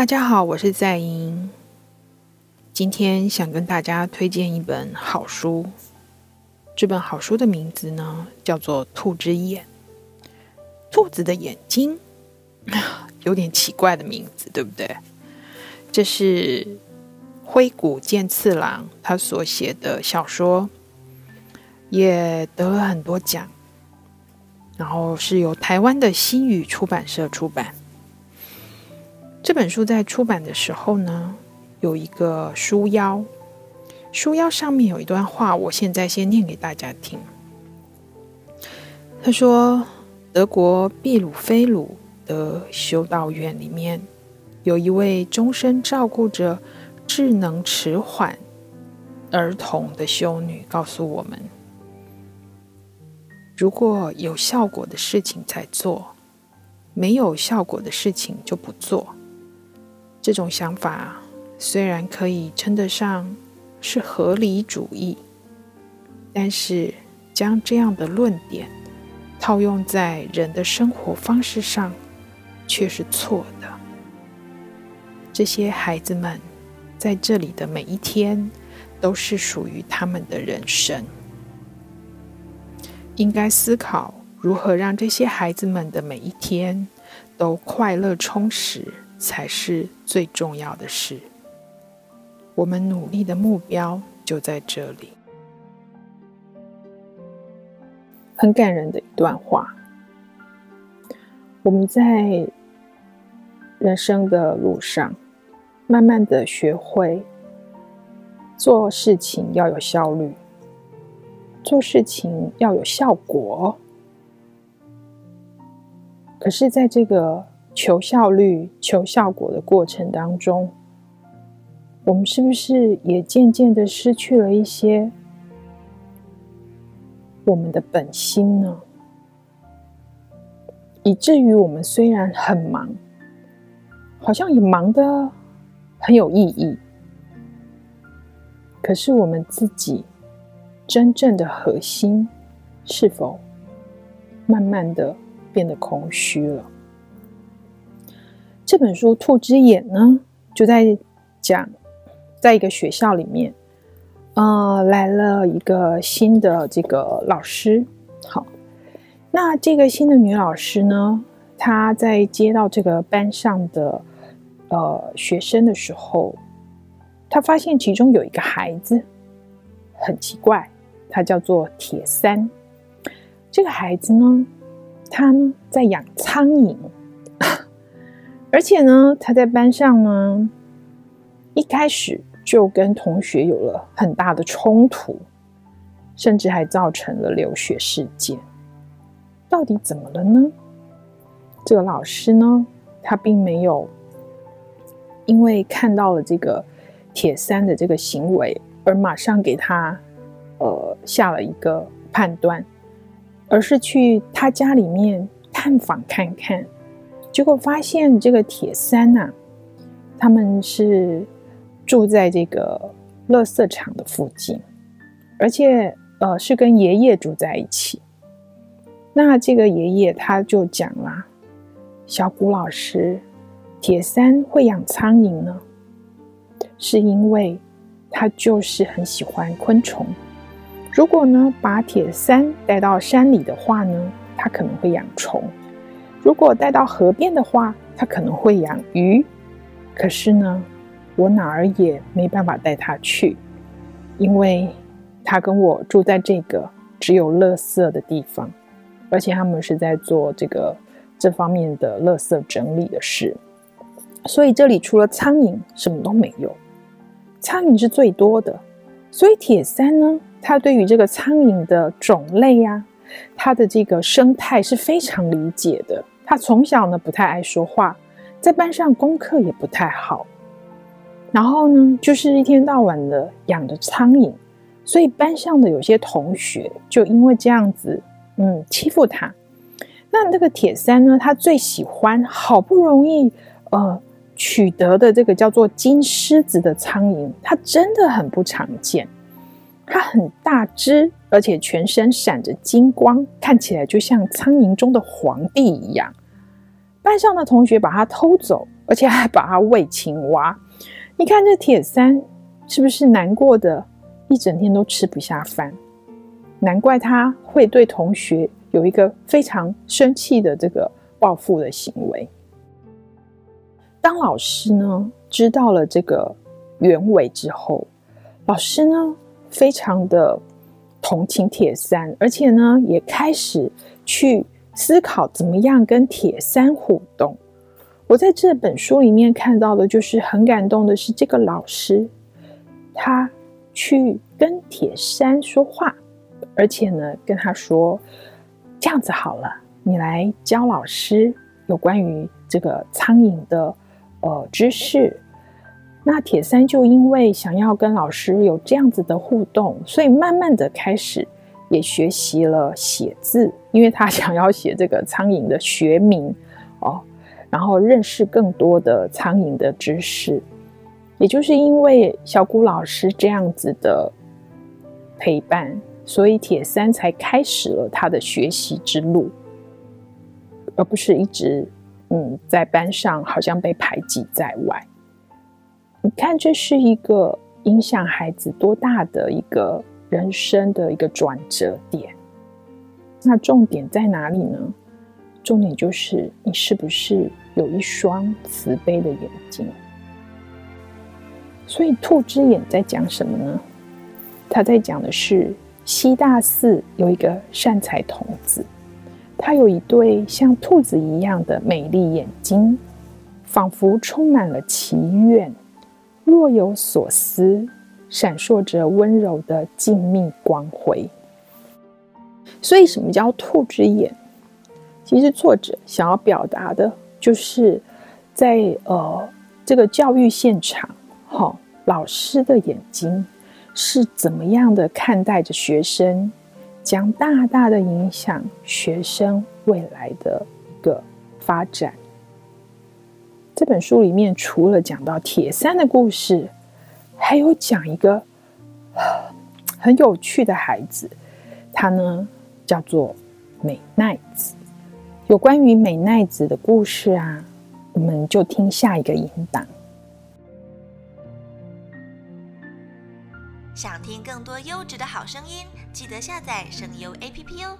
大家好，我是在英。今天想跟大家推荐一本好书。这本好书的名字呢，叫做《兔之眼》。兔子的眼睛，有点奇怪的名字，对不对？这是灰谷健次郎他所写的小说，也得了很多奖。然后是由台湾的新语出版社出版。这本书在出版的时候呢，有一个书腰，书腰上面有一段话，我现在先念给大家听。他说：“德国秘鲁菲鲁的修道院里面，有一位终身照顾着智能迟缓儿童的修女，告诉我们：如果有效果的事情才做，没有效果的事情就不做。”这种想法虽然可以称得上是合理主义，但是将这样的论点套用在人的生活方式上却是错的。这些孩子们在这里的每一天都是属于他们的人生，应该思考如何让这些孩子们的每一天都快乐充实。才是最重要的事。我们努力的目标就在这里。很感人的一段话。我们在人生的路上，慢慢的学会做事情要有效率，做事情要有效果。可是，在这个求效率、求效果的过程当中，我们是不是也渐渐的失去了一些我们的本心呢？以至于我们虽然很忙，好像也忙得很有意义，可是我们自己真正的核心是否慢慢的变得空虚了？这本书《兔之眼》呢，就在讲，在一个学校里面，呃，来了一个新的这个老师。好，那这个新的女老师呢，她在接到这个班上的呃学生的时候，她发现其中有一个孩子很奇怪，他叫做铁三。这个孩子呢，他呢在养苍蝇。而且呢，他在班上呢，一开始就跟同学有了很大的冲突，甚至还造成了流血事件。到底怎么了呢？这个老师呢，他并没有因为看到了这个铁三的这个行为而马上给他呃下了一个判断，而是去他家里面探访看看。结果发现这个铁三呐、他们是住在这个垃圾场的附近，而且呃是跟爷爷住在一起。那这个爷爷他就讲啦：“小谷老师，铁三会养苍蝇呢，是因为他就是很喜欢昆虫。如果呢把铁三带到山里的话呢，他可能会养虫。”如果带到河边的话，他可能会养鱼。可是呢，我哪儿也没办法带他去，因为他跟我住在这个只有垃圾的地方，而且他们是在做这个这方面的垃圾整理的事，所以这里除了苍蝇什么都没有。苍蝇是最多的，所以铁三呢，他对于这个苍蝇的种类呀、啊，他的这个生态是非常理解的。他从小呢不太爱说话，在班上功课也不太好，然后呢就是一天到晚的养着苍蝇，所以班上的有些同学就因为这样子，嗯，欺负他。那那个铁三呢，他最喜欢好不容易呃取得的这个叫做金狮子的苍蝇，它真的很不常见，它很大只，而且全身闪着金光，看起来就像苍蝇中的皇帝一样。班上的同学把它偷走，而且还把它喂青蛙。你看这铁三是不是难过的一整天都吃不下饭？难怪他会对同学有一个非常生气的这个报复的行为。当老师呢知道了这个原委之后，老师呢非常的同情铁三，而且呢也开始去思考怎么样跟铁三互动。我在这本书里面看到的就是很感动的是这个老师，他去跟铁三说话，而且呢跟他说这样子好了，你来教老师有关于这个苍蝇的。呃，知识。那铁三就因为想要跟老师有这样子的互动，所以慢慢的开始也学习了写字，因为他 想要写这个苍蝇的学名哦，然后认识更多的苍蝇的知识。也就是因为小谷老师这样子的陪伴，所以铁三才开始了他的学习之路，而不是一直。嗯，在班上好像被排挤在外。你看，这是一个影响孩子多大的一个人生的一个转折点。那重点在哪里呢？重点就是你是不是有一双慈悲的眼睛。所以，兔之眼在讲什么呢？他在讲的是西大寺有一个善财童子。他有一对像兔子一样的美丽眼睛，仿佛充满了祈愿，若有所思，闪烁着温柔的静谧光辉。所以，什么叫兔之眼？其实，作者想要表达的就是在，呃这个教育现场，哈、老师的眼睛是怎么样的看待着学生。将大大的影响学生未来的一个发展。这本书里面除了讲到铁三的故事，还有讲一个很有趣的孩子，他呢叫做美奈子。有关于美奈子的故事啊，我们就听下一个音档。想听更多优质的好声音，记得下载声优 APP 哦。